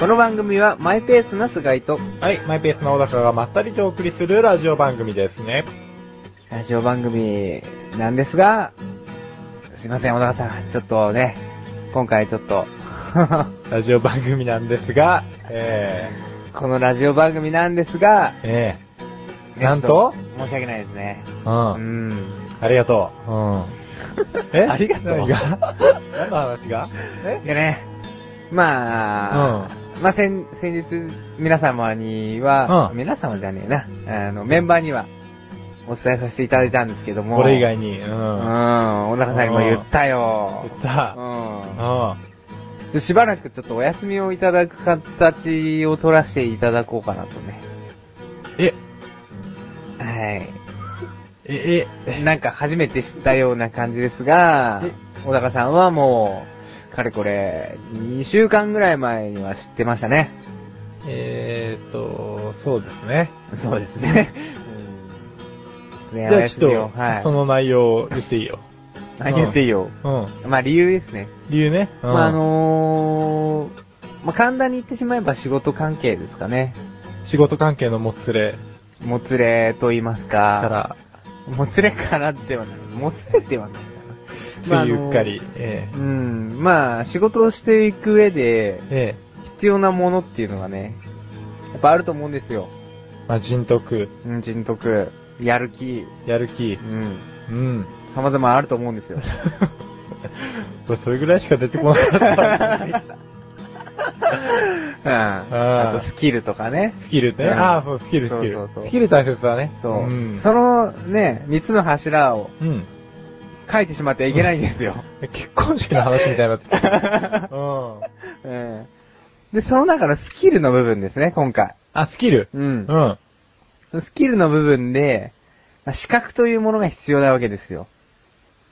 この番組はマイペースな菅井と、はい、マイペースな小高がまったりとお送りするラジオ番組ですね。ラジオ番組なんですが、すいません、小高さん。ちょっとね、今回ちょっと、ラジオ番組なんですが、えこのラジオ番組なんですがー、、えねなんと？ちょっ申し訳ないですね。ー、ううん。ん。ありがとう。うん。え？ありがとう何が？何の話が？え？いやね、まあ、まあ先、先日、皆様には、うん皆様じゃねえな、あの、メンバーには、お伝えさせていただいたんですけども、これ以外に、う。うんん、小高さんにも言ったよ。言った。うん。うん。でしばらくちょっとお休みをいただく形を取らせていただこうかなとね。え、はい。え、え、なんか初めて知ったような感じですがえ、小高さんはもう、かれこれ、2週間ぐらい前には知ってましたね。えーっと、そうですね。そうですね。うん。ねじゃあちょっをはい。と、その内容を言っていいよ。何言っていいよ。うん。まあ理由ですね。理由ね。うんまああのー、まあ簡単に言ってしまえば仕事関係ですかね。仕事関係のもつれもつれと言いますか。から、もつれからではない。もつれではない。まあゆうっかり。えあのうん。まあ、仕事をしていく上でえ、ええ。必要なものっていうのがね、やっぱあると思うんですよ。まあ、人徳、うん、人徳、やる気、やる気う。ん。うん。様々あると思うんですよ。それぐらいしか出てこなかった。うん。あとスキルとかね。スキルね。うんああ、そう、スキル、スキルそうそうそう。スキル大切だね。そう。ん。そのね、三つの柱をうん。書いてしまってはいけないんですよ。結婚式の話みたいになってきた。うん。うん。で、その中のスキルの部分ですね、今回。あ、スキル？うんう。ん。スキルの部分で、まあ資格というものが必要なわけですよ。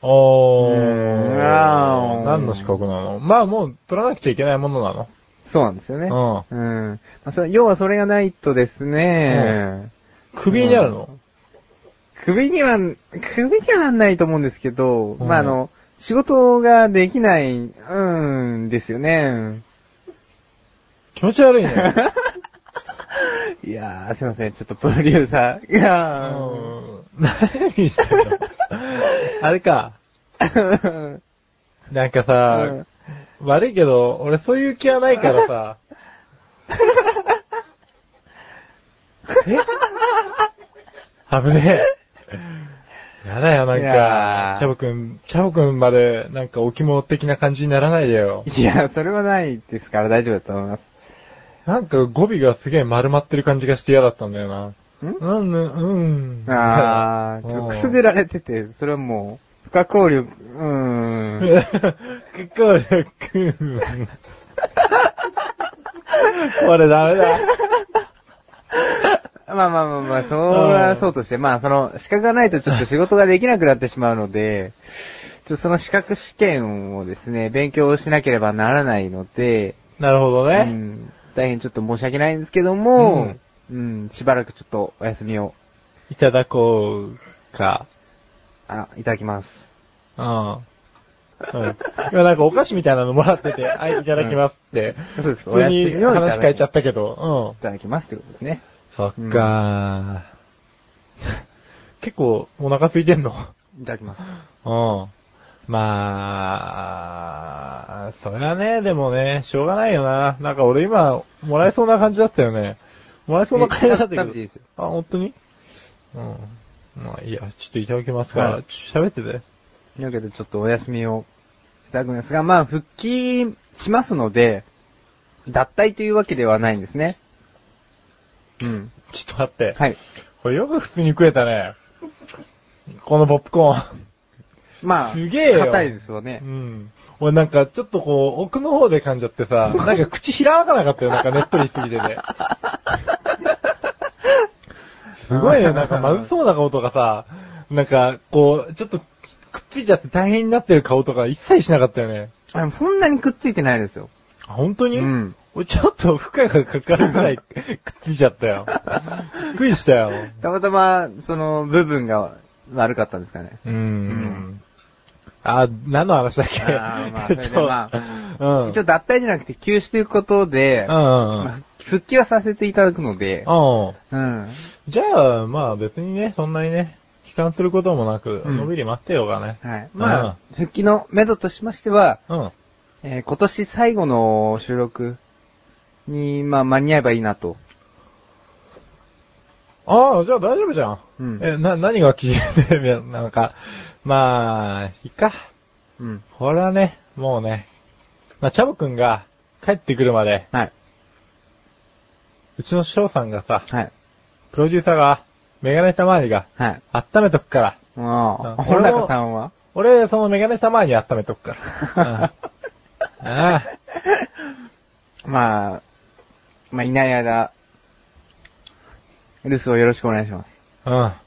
おうーー何の資格なの？まあもう取らなくちゃいけないものなの？そうなんですよね。ううん。まあ、そ要はそれがないとですね、首にあるの？首には、首にはなんないと思うんですけど、うんまあ、あの、仕事ができない、うん、ですよね。気持ち悪いね。いやー、すいません、ちょっとプロデューサー。いやうん。何してんの？あれか。ー。なんかさ、悪いけど、俺そういう気はないからさ。え？危ねえ。やだよ、なんいやかー、チャボくん、チャボくんまで、なんか置物的な感じにならないでよ。いや、それはないですから大丈夫だと思います。なんか語尾がすげえ丸まってる感じがして嫌だったんだよな。ん？うん、うん。あー、ちょっとくすぐられてて、それはもう、不可抗力、うーん。不可力。これダメだ。まあまあまあまあ、それはそうとして、まあその、資格がないとちょっと仕事ができなくなってしまうので、ちょっとその資格試験をですね、勉強しなければならないので、なるほどうね。ん、大変ちょっと申し訳ないんですけども、うん、しばらくちょっとお休みを、いただこうか。あ、いただきます。うん。うん。今なんかお菓子みたいなのもらってて、はい、いただきますって。そうです、普通にをいただ話変えちゃったけど、いただきますってことですね。うん。そっかー。結構お腹空いてんの？いただきます。うん。まあ、それはね、でもね、しょうがないよな。なんか俺今、もらえそうな感じだったよね。もらえそうな感じだったけど。食べていいですよ。あ、本当にうん。まあいいや、ちょっといただきますから、はい喋ってて。というわけでちょっとお休みをいただくんですが、まあ復帰しますので、脱退というわけではないんですね。うん。ちょっと待って。はい。これよく普通に食えたね。このポップコーン。まあ、すげえよ硬いですよねう。ん。俺なんかちょっとこう、奥の方で噛んじゃってさ、なんか口開かなかったよ、なんかねっとりしすぎてて。すごいね、なんかまずそうな顔とかさ、なんかこう、ちょっとくっついちゃって大変になってる顔とか一切しなかったよね。あそんなにくっついてないですよ。あ本当に？うん。俺ちょっと負荷がかかるぐらいくっついちゃったよ。びっくりしたよ。たまたま、その部分が悪かったんですかね。うん。あ、何の話だっけ？あーまあそれで まうん。一応脱退じゃなくて休止ということで、うんうんうんまあ復帰はさせていただくので、うん。うん。じゃあ、まあ別にね、そんなにね、悲観することもなく、うんのびり待ってようがね。はい。まあ、復帰の目処としましては、うん。えー今年最後の収録に、まあ、間に合えばいいなと。ああ、じゃあ大丈夫じゃん。うんえ、な、何が基準で、なんか、まあ、いいか。うん。これはね、もうね、まあ、チャボくんが帰ってくるまで、はい。うちの翔さんがさ、はい。プロデューサーが、メガネたまわりが、はい。温めとくから。ああ、うん本中さんは俺、そのメガネたまわりに温めとくから。うん、ああまあ、まあ、いない間、留守をよろしくお願いします。うん。あ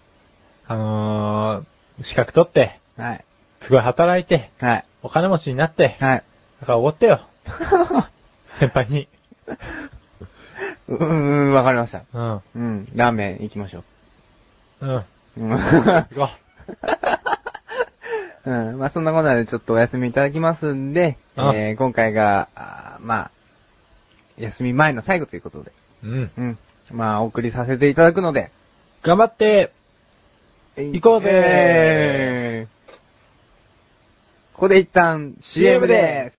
のー、資格取って、はい。すごい働いて、はい。お金持ちになって、はい。だからおごってよ。先輩に。うーん、わかりました。うん。うん。ラーメン行きましょうん。う。うん。行こ うん。まあ、そんなことでちょっとお休みいただきますんで、うんえー、今回が、あーまあ、休み前の最後ということで、う。うん。うん。まあ、お送りさせていただくので、頑張って、行こうぜえーここで一旦 CM で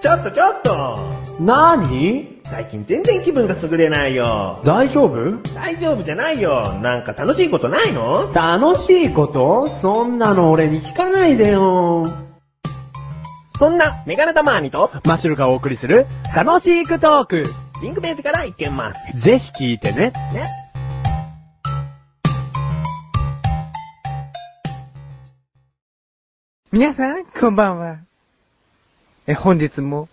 ちょっとちょっとなに最近全然気分が優れないよ。大丈夫？大丈夫じゃないよ。なんか楽しいことないの？楽しいこと？そんなの俺に聞かないでよ。そんなメガネたまーにとマッシュルがお送りする楽しいクトーク。リンクページから行けます。ぜひ聞いてね。ね。皆さん、こんばんは。え、本日も、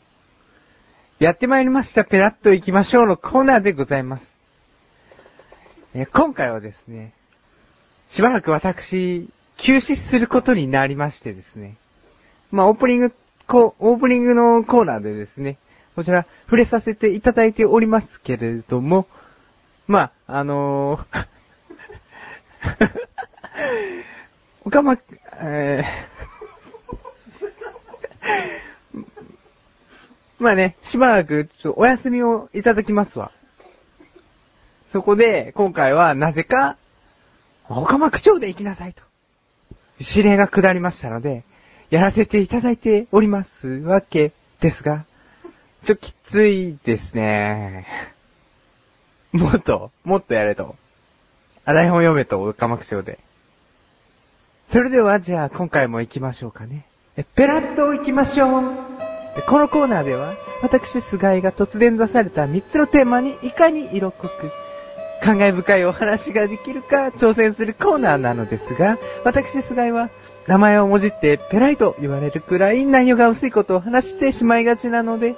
やってまいりました、ペラッと行きましょうのコーナーでございます。え、今回はですね、しばらく私、休止することになりましてですね。まあ、オープニング、こう、オープニングのコーナーでですね、こちら、触れさせていただいておりますけれども、まあ、あのー、おかま、えーまあね、しばらく、ちょっとお休みをいただきますわ。そこで、今回はなぜか、岡間区長で行きなさいと。指令が下りましたので、やらせていただいておりますわけですが、ちょ、きついですね。もっと、もっとやれと。あ、台本読めと、岡間区長で。それでは、じゃあ、今回も行きましょうかね。えペラッと行きましょう。このコーナーでは、私、菅井が突然出された3つのテーマにいかに色濃く、感慨深いお話ができるか挑戦するコーナーなのですが、私、菅井は、名前をもじってペライと言われるくらい内容が薄いことを話してしまいがちなので、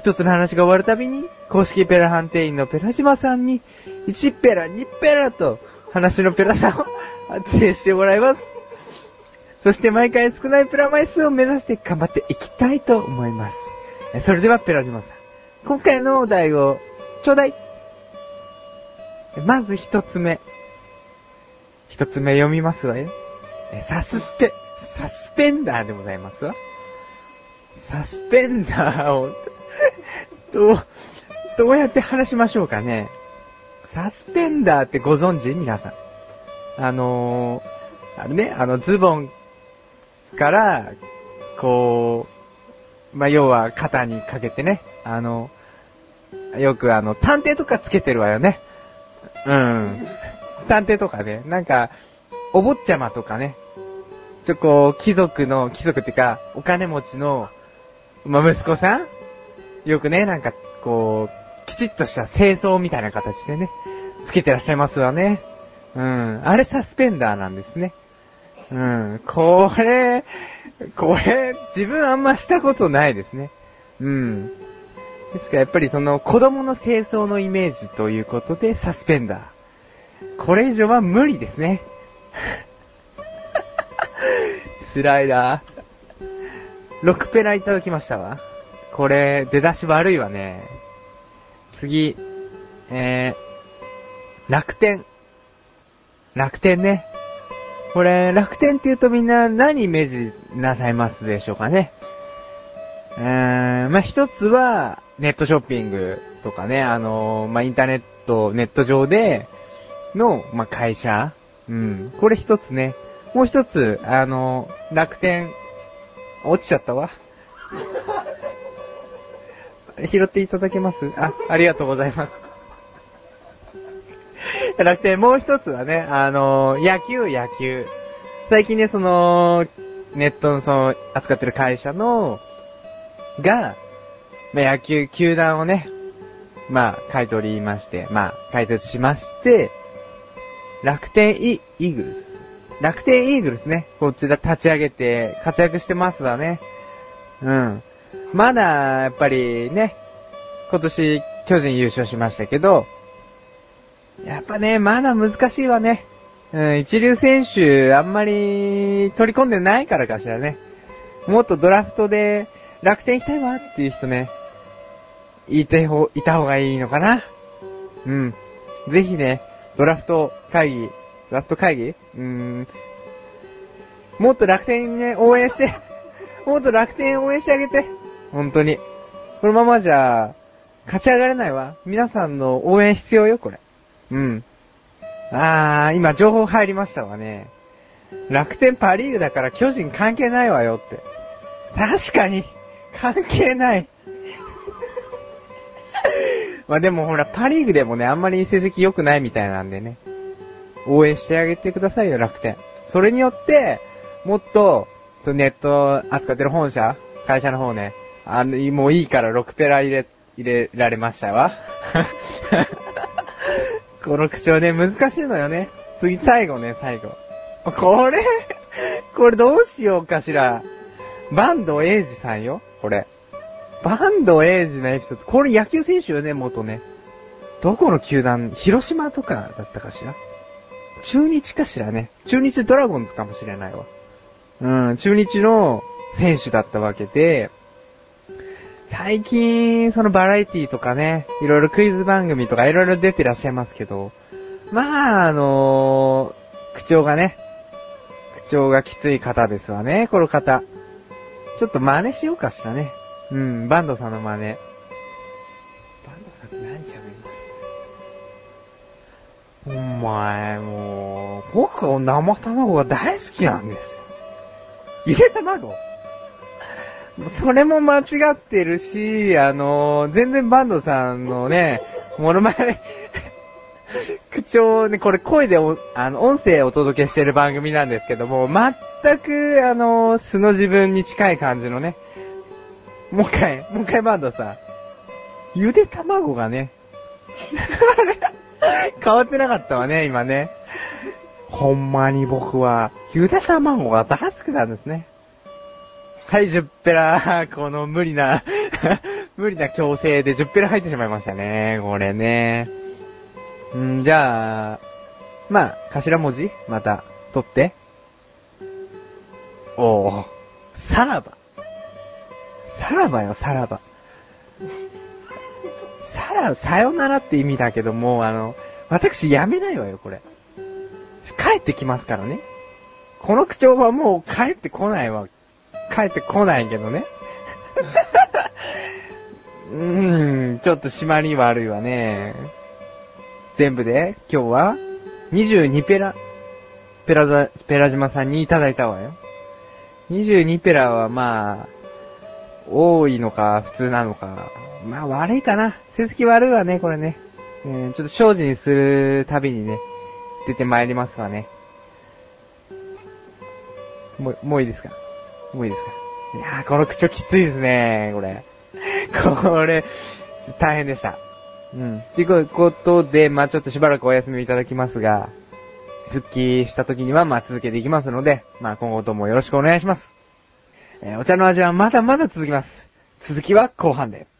一つの話が終わるたびに、公式ペラ判定員のペラ島さんに、1ペラ、2ペラと、話のペラさんを発定してもらいます。そして毎回少ないプラ枚数を目指して頑張っていきたいと思います。それではペラ島さん、今回のお題をちょうだい。まず一つ目。一つ目読みますわよ。サスペ、サスペンダーでございますわ。サスペンダーを、どう、どうやって話しましょうかね。サスペンダーってご存知？皆さん。あのー、あのね、あのズボンから、こう、まあ、要は肩にかけてね、あの、よくあの、探偵とかつけてるわよね。うん。探偵とかね、なんか、お坊ちゃまとかね、ちょ、こう、貴族の、貴族っていうか、お金持ちの、ま、息子さん？よくね、なんか、こう、きちっとした清掃みたいな形でね、つけてらっしゃいますわね。うん。あれサスペンダーなんですね。うん。これ、これ、自分あんましたことないですね。うん。ですからやっぱりその子供の清掃のイメージということでサスペンダー。これ以上は無理ですね。辛いな。6ペラいただきましたわ。これ、出だし悪いわね。次、えー、楽天。楽天ね。これ、楽天って言うとみんな何イメージなさいますでしょうかね。うーん、まあ、一つは、ネットショッピングとかね、あのーまあ、インターネット、ネット上での、まあ、会社。うん。これ一つね。もう一つ、あのー楽天、落ちちゃったわ。拾っていただけます？あ、ありがとうございます。楽天、もう一つはね、あのー野球、野球。最近ね、その、ネットのその、扱ってる会社の、が、まあ、野球、球団をね、まあ、買い取りまして、まあ、解説しまして、楽天イーグルス。楽天イーグルスね、こっちだ立ち上げて活躍してますわね。うん。まだ、やっぱりね、今年巨人優勝しましたけど、やっぱね、まだ難しいわね。うん、一流選手、あんまり取り込んでないからかしらね。もっとドラフトで楽天行きたいわっていう人ね、いてほ、いた方がいいのかな？うん。ぜひね、ドラフト会議、ドラフト会議？うーん。もっと楽天ね、応援して、もっと楽天応援してあげて。本当に。このままじゃ、勝ち上がれないわ。皆さんの応援必要よ、これ。うん。あー、今情報入りましたわね。楽天パリーグだから巨人関係ないわよって。確かに、関係ない。まあでもほら、パリーグでもね、あんまり成績良くないみたいなんでね。応援してあげてくださいよ、楽天。それによって、もっと、そのネット扱ってる本社、会社の方ね、あの、もういいから6ペラ入れ、入れられましたわ。この口調ね、難しいのよね。次、最後ね、最後。これ、これどうしようかしら。バンドエイジさんよ、これ。バンドエイジのエピソード。これ野球選手よね、元ね。どこの球団広島とかだったかしら？中日かしらね。中日ドラゴンズかもしれないわ。うん、中日の選手だったわけで、最近、そのバラエティとかね、いろいろクイズ番組とかいろいろ出てらっしゃいますけど、まあ、あのー口調がね、口調がきつい方ですわね、この方。ちょっと真似しようかしらね。うん、バンドさんの真似。バンドさんって何喋りますお前、もう、僕は生卵が大好きなんですよ。ゆで卵それも間違ってるし、あのー全然バンドさんのね、モノマネ、口調ね、これ声でお、あの、音声お届けしてる番組なんですけども、全く、あのー素の自分に近い感じのね、もう一回、もう一回バンドさん、ゆで卵がね、変わってなかったわね、今ね。ほんまに僕は、ゆで卵が大好きなんですね。はい、10ペラ、この無理な、無理な強制で10ペラ入ってしまいましたね、これね。んじゃあ、まあ、頭文字また、取って。おー、さらば。さらばよ、さらば。さら、さよならって意味だけども、あの、私やめないわよ、これ。帰ってきますからね。この口調はもう帰ってこないわ。帰ってこないけどね。うーん、ちょっと締まり悪いわね。全部で、今日は、22ペラ、ペラザ、ペラ島さんにいただいたわよ。22ペラはまあ、多いのか、普通なのか。まあ悪いかな。成績悪いわね、これね。うん、ちょっと精進するたびにね、出てまいりますわね。もう、もういいですか？もういいですか？いやー、この口調きついですね、これ。これ、大変でした。うん。ということで、まあちょっとしばらくお休みいただきますが、復帰した時には、まあ続けていきますので、まあ今後ともよろしくお願いします。えーお茶の味はまだまだ続きます。続きは後半で。